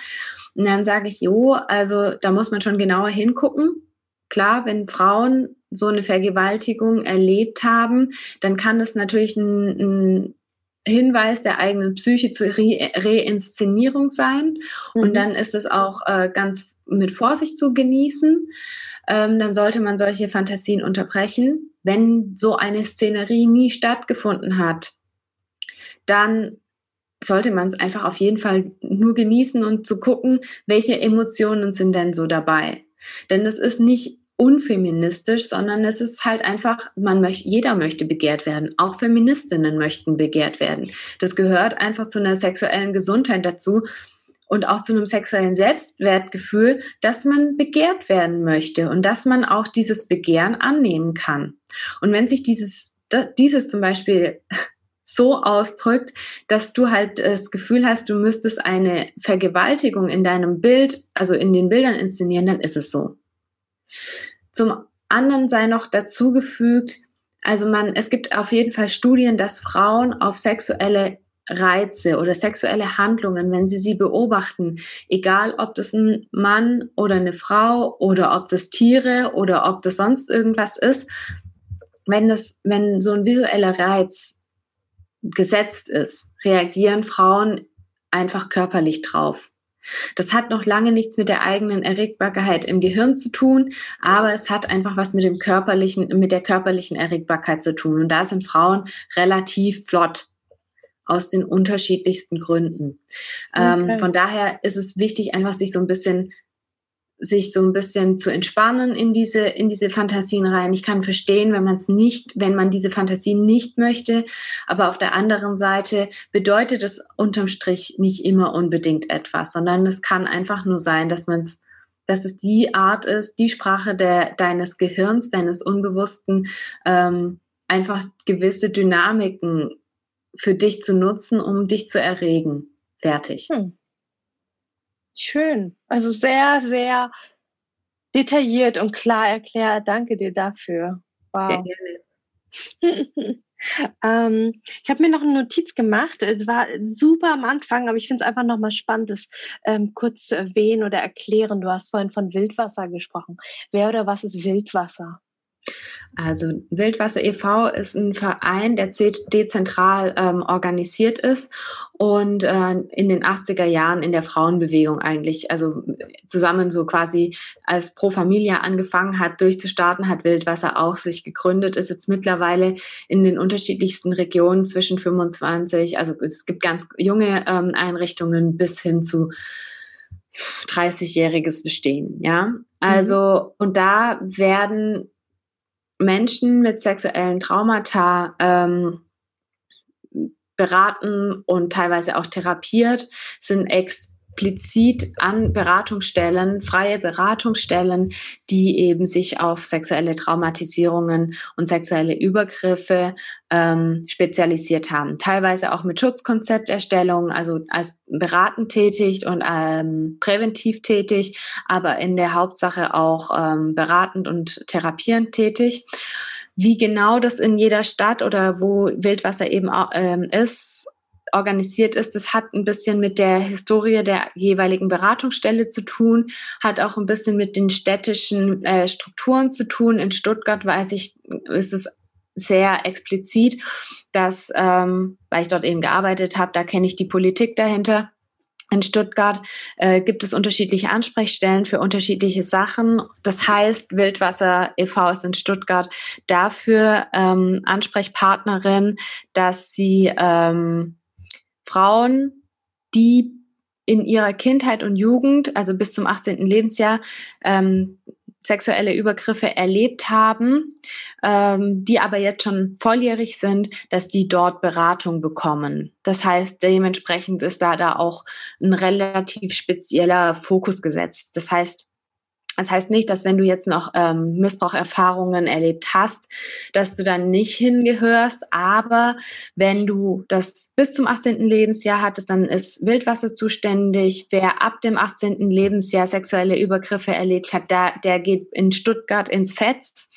S1: Und dann sage ich, jo, also da muss man schon genauer hingucken. Klar, wenn Frauen so eine Vergewaltigung erlebt haben, dann kann das natürlich ein, ein Hinweis der eigenen Psyche zur Re Reinszenierung sein. Mhm. Und dann ist es auch äh, ganz mit Vorsicht zu genießen. Ähm, dann sollte man solche Fantasien unterbrechen. Wenn so eine Szenerie nie stattgefunden hat, dann sollte man es einfach auf jeden Fall nur genießen und zu gucken, welche Emotionen sind denn so dabei. Denn es ist nicht unfeministisch, sondern es ist halt einfach, man möchte, jeder möchte begehrt werden. Auch Feministinnen möchten begehrt werden. Das gehört einfach zu einer sexuellen Gesundheit dazu und auch zu einem sexuellen Selbstwertgefühl, dass man begehrt werden möchte und dass man auch dieses Begehren annehmen kann. Und wenn sich dieses, dieses zum Beispiel so ausdrückt, dass du halt das Gefühl hast, du müsstest eine Vergewaltigung in deinem Bild, also in den Bildern inszenieren, dann ist es so. Zum anderen sei noch dazugefügt, also man, es gibt auf jeden Fall Studien, dass Frauen auf sexuelle Reize oder sexuelle Handlungen, wenn sie sie beobachten, egal ob das ein Mann oder eine Frau oder ob das Tiere oder ob das sonst irgendwas ist, wenn das, wenn so ein visueller Reiz gesetzt ist, reagieren Frauen einfach körperlich drauf. Das hat noch lange nichts mit der eigenen Erregbarkeit im Gehirn zu tun, aber es hat einfach was mit dem körperlichen, mit der körperlichen Erregbarkeit zu tun. Und da sind Frauen relativ flott aus den unterschiedlichsten Gründen. Ähm, okay. Ähm, von daher ist es wichtig, einfach sich so ein bisschen sich so ein bisschen zu entspannen in diese, in diese Fantasien rein. Ich kann verstehen, wenn man es nicht, wenn man diese Fantasien nicht möchte. Aber auf der anderen Seite bedeutet es unterm Strich nicht immer unbedingt etwas, sondern es kann einfach nur sein, dass man es dass es die Art ist, die Sprache der, deines Gehirns, deines Unbewussten, ähm, einfach gewisse Dynamiken für dich zu nutzen, um dich zu erregen. Fertig. Hm.
S3: Schön. Also sehr, sehr detailliert und klar erklärt. Danke dir dafür. Wow. Sehr gerne. ähm, ich habe mir noch eine Notiz gemacht. Es war super am Anfang, aber ich finde es einfach nochmal spannend, das ähm, kurz zu erwähnen oder erklären. Du hast vorhin von Wildwasser gesprochen. Wer oder was ist Wildwasser?
S1: Also Wildwasser e.V. ist ein Verein, der dezentral ähm, organisiert ist und äh, in den 80er Jahren in der Frauenbewegung eigentlich, also zusammen so quasi als Pro Familia angefangen hat, durchzustarten, hat Wildwasser auch sich gegründet, ist jetzt mittlerweile in den unterschiedlichsten Regionen zwischen 25, also es gibt ganz junge ähm, Einrichtungen bis hin zu 30-jähriges Bestehen, ja. Mhm. Also, mhm. und da werden Menschen mit sexuellen Traumata ähm, beraten und teilweise auch therapiert, sind ex explizit an Beratungsstellen, freie Beratungsstellen, die eben sich auf sexuelle Traumatisierungen und sexuelle Übergriffe ähm, spezialisiert haben. Teilweise auch mit Schutzkonzepterstellung, also als beratend tätig und ähm, präventiv tätig, aber in der Hauptsache auch ähm, beratend und therapierend tätig. Wie genau das in jeder Stadt oder wo Wildwasser eben ähm, ist, organisiert ist, das hat ein bisschen mit der Historie der jeweiligen Beratungsstelle zu tun, hat auch ein bisschen mit den städtischen äh, Strukturen zu tun. In Stuttgart weiß ich, ist es sehr explizit, dass, ähm, weil ich dort eben gearbeitet habe, da kenne ich die Politik dahinter. In Stuttgart äh, gibt es unterschiedliche Ansprechstellen für unterschiedliche Sachen. Das heißt, Wildwasser e.V. ist in Stuttgart dafür ähm, Ansprechpartnerin, dass sie ähm, Frauen, die in ihrer Kindheit und Jugend, also bis zum 18. Lebensjahr, ähm, sexuelle Übergriffe erlebt haben, ähm, die aber jetzt schon volljährig sind, dass die dort Beratung bekommen. Das heißt, dementsprechend ist da da auch ein relativ spezieller Fokus gesetzt. Das heißt, das heißt nicht, dass wenn du jetzt noch ähm, Missbraucherfahrungen erlebt hast, dass du dann nicht hingehörst. Aber wenn du das bis zum 18. Lebensjahr hattest, dann ist Wildwasser zuständig. Wer ab dem 18. Lebensjahr sexuelle Übergriffe erlebt hat, der, der geht in Stuttgart ins Fetz.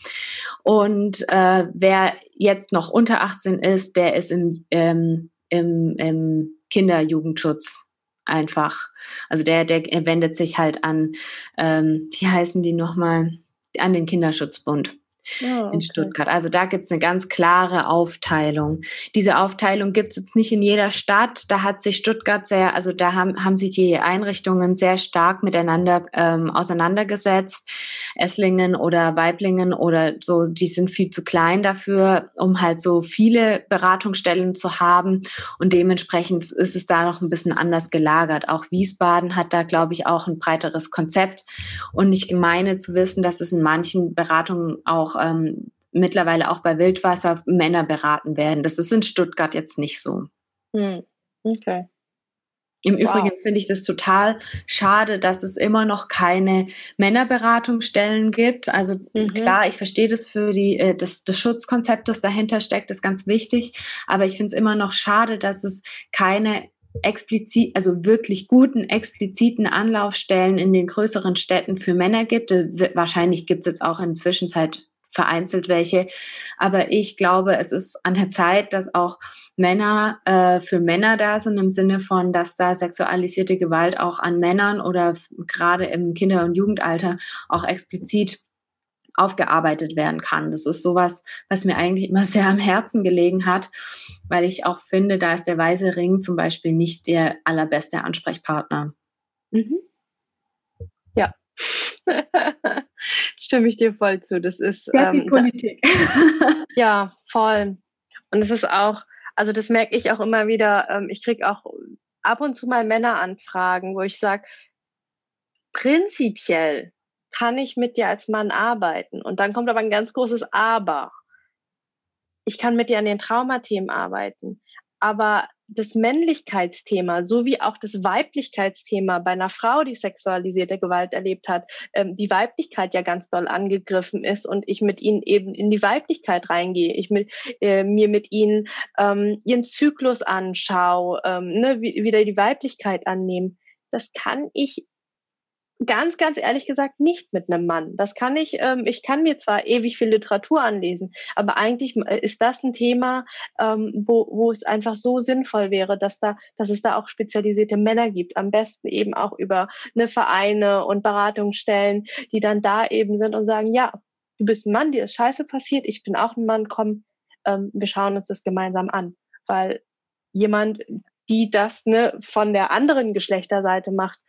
S1: Und äh, wer jetzt noch unter 18 ist, der ist im ähm, im, im Kinderjugendschutz einfach. Also der, der wendet sich halt an, ähm, wie heißen die nochmal, an den Kinderschutzbund. Oh, okay. in Stuttgart. Also da gibt es eine ganz klare Aufteilung. Diese Aufteilung gibt es jetzt nicht in jeder Stadt. Da hat sich Stuttgart sehr, also da haben, haben sich die Einrichtungen sehr stark miteinander ähm, auseinandergesetzt. Esslingen oder Weiblingen oder so, die sind viel zu klein dafür, um halt so viele Beratungsstellen zu haben. Und dementsprechend ist es da noch ein bisschen anders gelagert. Auch Wiesbaden hat da, glaube ich, auch ein breiteres Konzept. Und ich meine zu wissen, dass es in manchen Beratungen auch ähm, mittlerweile auch bei Wildwasser Männer beraten werden. Das ist in Stuttgart jetzt nicht so. Hm. Okay. Im wow. Übrigen finde ich das total schade, dass es immer noch keine Männerberatungsstellen gibt. Also mhm. klar, ich verstehe das für die, äh, das, das Schutzkonzept, das dahinter steckt, ist ganz wichtig. Aber ich finde es immer noch schade, dass es keine explizit, also wirklich guten, expliziten Anlaufstellen in den größeren Städten für Männer gibt. Äh, wahrscheinlich gibt es jetzt auch in Zwischenzeit vereinzelt welche. Aber ich glaube, es ist an der Zeit, dass auch Männer äh, für Männer da sind, im Sinne von, dass da sexualisierte Gewalt auch an Männern oder gerade im Kinder- und Jugendalter auch explizit aufgearbeitet werden kann. Das ist sowas, was mir eigentlich immer sehr am Herzen gelegen hat, weil ich auch finde, da ist der Weise Ring zum Beispiel nicht der allerbeste Ansprechpartner. Mhm.
S3: Ja, Stimme ich dir voll zu. Das ist
S1: sehr viel ähm, Politik.
S3: ja, voll. Und es ist auch, also das merke ich auch immer wieder. Ähm, ich kriege auch ab und zu mal Männeranfragen, wo ich sage, prinzipiell kann ich mit dir als Mann arbeiten. Und dann kommt aber ein ganz großes Aber. Ich kann mit dir an den Traumathemen arbeiten. Aber das Männlichkeitsthema sowie auch das Weiblichkeitsthema bei einer Frau, die sexualisierte Gewalt erlebt hat, ähm, die Weiblichkeit ja ganz doll angegriffen ist und ich mit ihnen eben in die Weiblichkeit reingehe, ich mit, äh, mir mit ihnen ähm, ihren Zyklus anschaue, ähm, ne, wieder die Weiblichkeit annehmen. Das kann ich ganz, ganz ehrlich gesagt nicht mit einem Mann. Das kann ich, ähm, ich kann mir zwar ewig viel Literatur anlesen, aber eigentlich äh, ist das ein Thema, ähm, wo, wo es einfach so sinnvoll wäre, dass da, dass es da auch spezialisierte Männer gibt. Am besten eben auch über eine Vereine und Beratungsstellen, die dann da eben sind und sagen, ja, du bist ein Mann, dir ist Scheiße passiert, ich bin auch ein Mann, komm, ähm, wir schauen uns das gemeinsam an. Weil jemand, die das ne, von der anderen Geschlechterseite macht,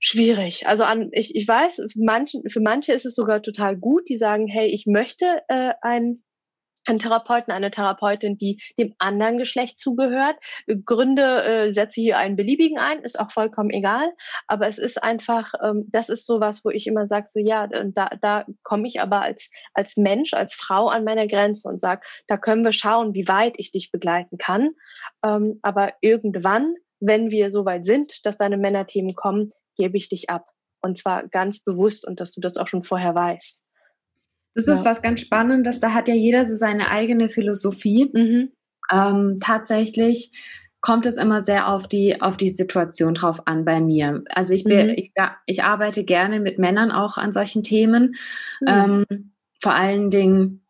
S3: schwierig. Also an, ich, ich weiß, für manche, für manche ist es sogar total gut, die sagen, hey, ich möchte äh, einen einen Therapeuten, eine Therapeutin, die dem anderen Geschlecht zugehört. Gründe äh, setze hier einen beliebigen ein, ist auch vollkommen egal. Aber es ist einfach, ähm, das ist sowas, wo ich immer sage, so ja, da, da komme ich aber als, als Mensch, als Frau an meiner Grenze und sage, da können wir schauen, wie weit ich dich begleiten kann. Ähm, aber irgendwann, wenn wir so weit sind, dass deine Männerthemen kommen, gebe ich dich ab. Und zwar ganz bewusst und dass du das auch schon vorher weißt.
S1: Das ja. ist was ganz Spannendes. Da hat ja jeder so seine eigene Philosophie. Mhm. Ähm, tatsächlich kommt es immer sehr auf die, auf die Situation drauf an bei mir. Also ich, bin, mhm. ich, ich, arbeite gerne mit Männern auch an solchen Themen. Mhm. Ähm, vor allen Dingen,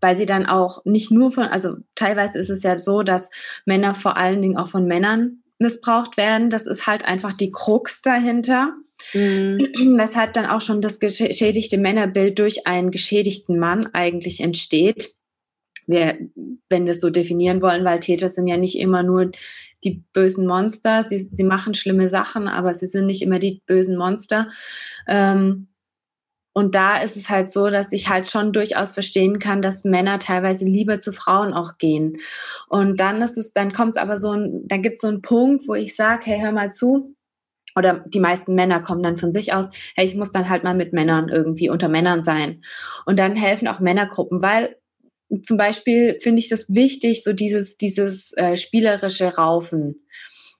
S1: weil sie dann auch nicht nur von, also teilweise ist es ja so, dass Männer vor allen Dingen auch von Männern missbraucht werden. Das ist halt einfach die Krux dahinter. Mhm. Weshalb dann auch schon das geschädigte Männerbild durch einen geschädigten Mann eigentlich entsteht. Wir, wenn wir es so definieren wollen, weil Täter sind ja nicht immer nur die bösen Monster. Sie, sie machen schlimme Sachen, aber sie sind nicht immer die bösen Monster. Ähm, und da ist es halt so, dass ich halt schon durchaus verstehen kann, dass Männer teilweise lieber zu Frauen auch gehen. Und dann ist es, dann kommt es aber so ein, dann gibt es so einen Punkt, wo ich sage, hey, hör mal zu. Oder die meisten Männer kommen dann von sich aus, hey, ich muss dann halt mal mit Männern irgendwie unter Männern sein. Und dann helfen auch Männergruppen, weil zum Beispiel finde ich das wichtig, so dieses, dieses äh, spielerische Raufen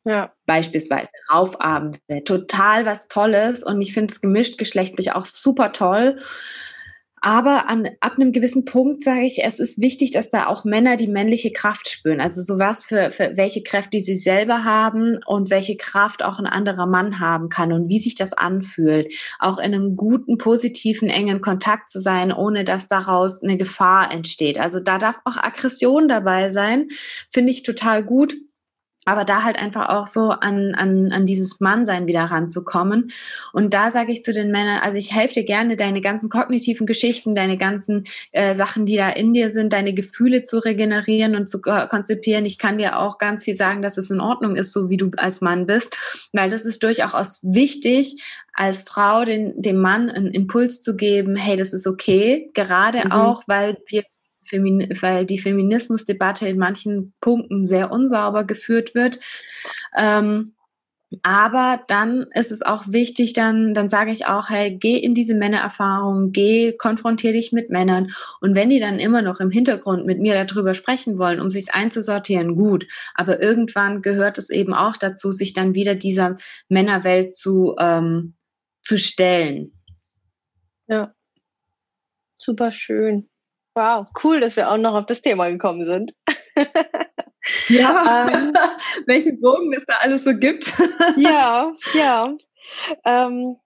S1: ja. Beispielsweise Raufabende. Total was Tolles und ich finde es gemischt geschlechtlich auch super toll. Aber an, ab einem gewissen Punkt sage ich, es ist wichtig, dass da auch Männer die männliche Kraft spüren. Also sowas für, für welche Kräfte sie selber haben und welche Kraft auch ein anderer Mann haben kann und wie sich das anfühlt. Auch in einem guten, positiven, engen Kontakt zu sein, ohne dass daraus eine Gefahr entsteht. Also da darf auch Aggression dabei sein. Finde ich total gut aber da halt einfach auch so an, an, an dieses Mannsein wieder ranzukommen. Und da sage ich zu den Männern, also ich helfe dir gerne, deine ganzen kognitiven Geschichten, deine ganzen äh, Sachen, die da in dir sind, deine Gefühle zu regenerieren und zu konzipieren. Ich kann dir auch ganz viel sagen, dass es in Ordnung ist, so wie du als Mann bist, weil das ist durchaus wichtig, als Frau den, dem Mann einen Impuls zu geben, hey, das ist okay, gerade mhm. auch, weil wir Femin weil die Feminismusdebatte in manchen Punkten sehr unsauber geführt wird. Ähm, aber dann ist es auch wichtig, dann, dann sage ich auch, hey, geh in diese Männererfahrung, geh, konfrontier dich mit Männern. Und wenn die dann immer noch im Hintergrund mit mir darüber sprechen wollen, um sich einzusortieren, gut. Aber irgendwann gehört es eben auch dazu, sich dann wieder dieser Männerwelt zu, ähm, zu stellen.
S3: Ja, super schön. Wow, cool, dass wir auch noch auf das Thema gekommen sind.
S1: ja, ähm, welche Bogen es da alles so gibt.
S3: ja, ja. Ähm,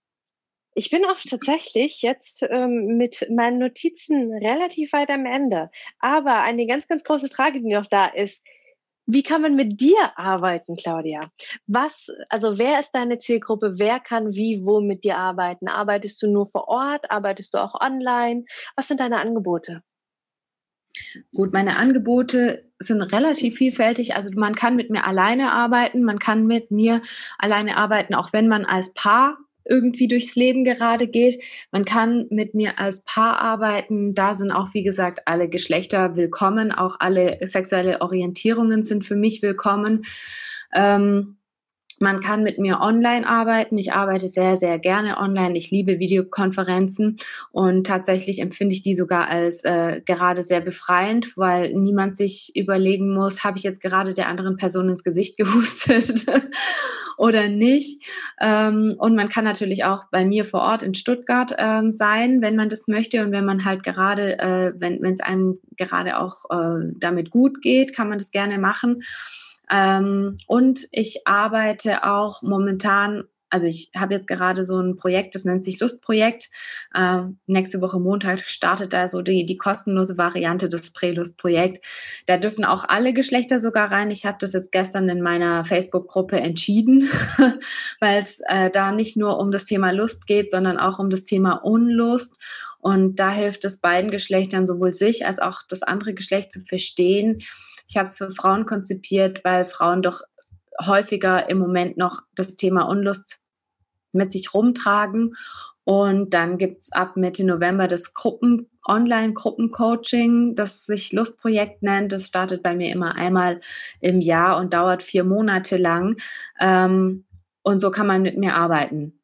S3: ich bin auch tatsächlich jetzt ähm, mit meinen Notizen relativ weit am Ende. Aber eine ganz, ganz große Frage, die noch da ist, wie kann man mit dir arbeiten, Claudia? Was, also wer ist deine Zielgruppe? Wer kann wie, wo mit dir arbeiten? Arbeitest du nur vor Ort? Arbeitest du auch online? Was sind deine Angebote?
S1: Gut, meine Angebote sind relativ vielfältig. Also man kann mit mir alleine arbeiten, man kann mit mir alleine arbeiten, auch wenn man als Paar irgendwie durchs Leben gerade geht. Man kann mit mir als Paar arbeiten. Da sind auch, wie gesagt, alle Geschlechter willkommen. Auch alle sexuelle Orientierungen sind für mich willkommen. Ähm, man kann mit mir online arbeiten. Ich arbeite sehr, sehr gerne online. Ich liebe Videokonferenzen und tatsächlich empfinde ich die sogar als äh, gerade sehr befreiend, weil niemand sich überlegen muss, habe ich jetzt gerade der anderen Person ins Gesicht gehustet oder nicht. Ähm, und man kann natürlich auch bei mir vor Ort in Stuttgart ähm, sein, wenn man das möchte und wenn man halt gerade, äh, wenn es einem gerade auch äh, damit gut geht, kann man das gerne machen. Ähm, und ich arbeite auch momentan also ich habe jetzt gerade so ein Projekt, das nennt sich Lustprojekt. Ähm, nächste Woche Montag startet da so die, die kostenlose Variante des Prälustprojekt. Da dürfen auch alle Geschlechter sogar rein. Ich habe das jetzt gestern in meiner Facebook-Gruppe entschieden, weil es äh, da nicht nur um das Thema Lust geht, sondern auch um das Thema Unlust. Und da hilft es beiden Geschlechtern, sowohl sich als auch das andere Geschlecht zu verstehen, ich habe es für Frauen konzipiert, weil Frauen doch häufiger im Moment noch das Thema Unlust mit sich rumtragen. Und dann gibt es ab Mitte November das Gruppen, Online-Gruppencoaching, das sich Lustprojekt nennt. Das startet bei mir immer einmal im Jahr und dauert vier Monate lang. Ähm, und so kann man mit mir arbeiten.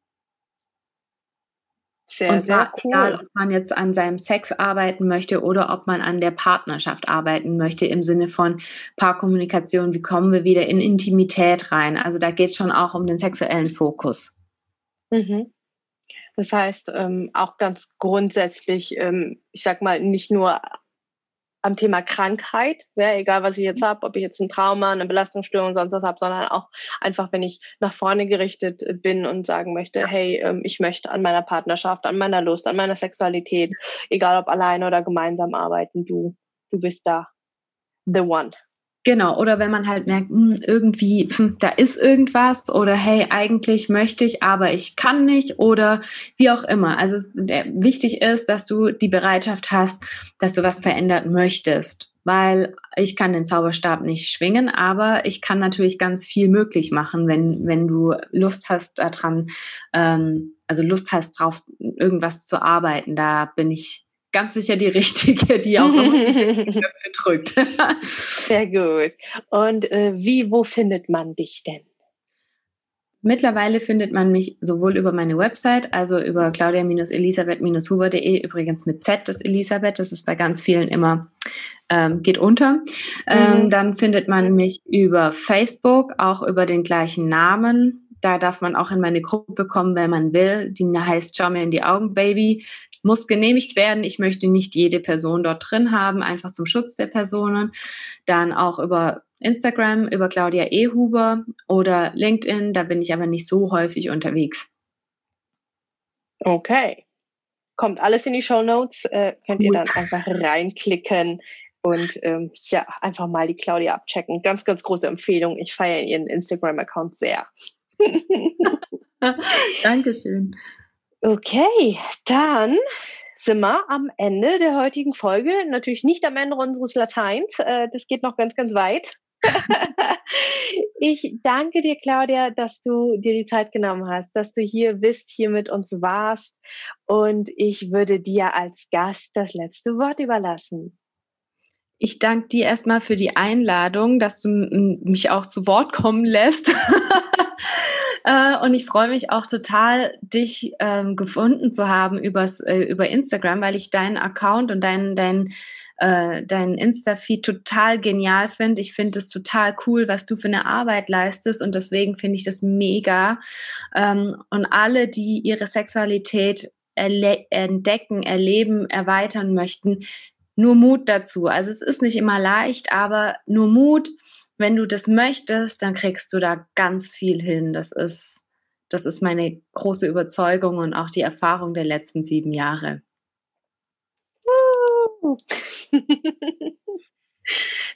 S1: Sehr, und zwar cool. egal, ob man jetzt an seinem Sex arbeiten möchte oder ob man an der Partnerschaft arbeiten möchte im Sinne von Paarkommunikation. Wie kommen wir wieder in Intimität rein? Also da geht es schon auch um den sexuellen Fokus.
S3: Mhm. Das heißt, ähm, auch ganz grundsätzlich, ähm, ich sag mal, nicht nur am Thema Krankheit, ja, egal was ich jetzt mhm. habe, ob ich jetzt ein Trauma, eine Belastungsstörung, sonst was habe, sondern auch einfach, wenn ich nach vorne gerichtet bin und sagen möchte, hey, ähm, ich möchte an meiner Partnerschaft, an meiner Lust, an meiner Sexualität, egal ob alleine oder gemeinsam arbeiten, du, du bist da the one.
S1: Genau, oder wenn man halt merkt, mh, hm, irgendwie, hm, da ist irgendwas oder hey, eigentlich möchte ich, aber ich kann nicht oder wie auch immer. Also äh, wichtig ist, dass du die Bereitschaft hast, dass du was verändern möchtest, weil ich kann den Zauberstab nicht schwingen, aber ich kann natürlich ganz viel möglich machen, wenn, wenn du Lust hast daran, ähm, also Lust hast drauf, irgendwas zu arbeiten. Da bin ich ganz sicher die richtige, die auch Köpfe
S3: drückt. Sehr gut. Und äh, wie, wo findet man dich denn?
S1: Mittlerweile findet man mich sowohl über meine Website, also über claudia-elisabeth-huber.de, übrigens mit Z, das Elisabeth, das ist bei ganz vielen immer, ähm, geht unter. Ähm, mhm. Dann findet man mich über Facebook, auch über den gleichen Namen. Da darf man auch in meine Gruppe kommen, wenn man will. Die heißt Schau mir in die Augen, Baby muss genehmigt werden. Ich möchte nicht jede Person dort drin haben, einfach zum Schutz der Personen. Dann auch über Instagram, über Claudia Ehuber oder LinkedIn. Da bin ich aber nicht so häufig unterwegs.
S3: Okay. Kommt alles in die Show Notes. Äh, könnt ihr dann einfach reinklicken und ähm, ja, einfach mal die Claudia abchecken. Ganz, ganz große Empfehlung. Ich feiere ihren Instagram-Account sehr.
S1: Dankeschön.
S3: Okay, dann sind wir am Ende der heutigen Folge. Natürlich nicht am Ende unseres Lateins. Äh, das geht noch ganz, ganz weit. ich danke dir, Claudia, dass du dir die Zeit genommen hast, dass du hier bist, hier mit uns warst. Und ich würde dir als Gast das letzte Wort überlassen.
S1: Ich danke dir erstmal für die Einladung, dass du mich auch zu Wort kommen lässt. Äh, und ich freue mich auch total, dich ähm, gefunden zu haben übers, äh, über Instagram, weil ich deinen Account und deinen dein, äh, dein Insta-Feed total genial finde. Ich finde es total cool, was du für eine Arbeit leistest und deswegen finde ich das mega. Ähm, und alle, die ihre Sexualität erle entdecken, erleben, erweitern möchten, nur Mut dazu. Also es ist nicht immer leicht, aber nur Mut wenn du das möchtest, dann kriegst du da ganz viel hin. Das ist, das ist meine große Überzeugung und auch die Erfahrung der letzten sieben Jahre.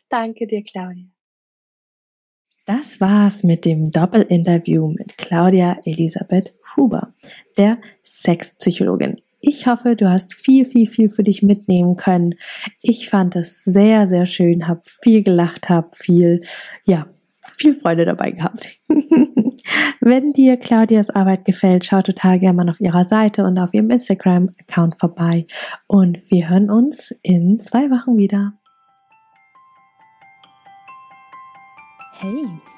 S3: Danke dir, Claudia.
S2: Das war's mit dem Doppelinterview mit Claudia Elisabeth Huber, der Sexpsychologin. Ich hoffe, du hast viel, viel, viel für dich mitnehmen können. Ich fand es sehr, sehr schön, habe viel gelacht, habe viel, ja, viel Freude dabei gehabt. Wenn dir Claudias Arbeit gefällt, schau total gerne mal auf ihrer Seite und auf ihrem Instagram-Account vorbei. Und wir hören uns in zwei Wochen wieder. Hey!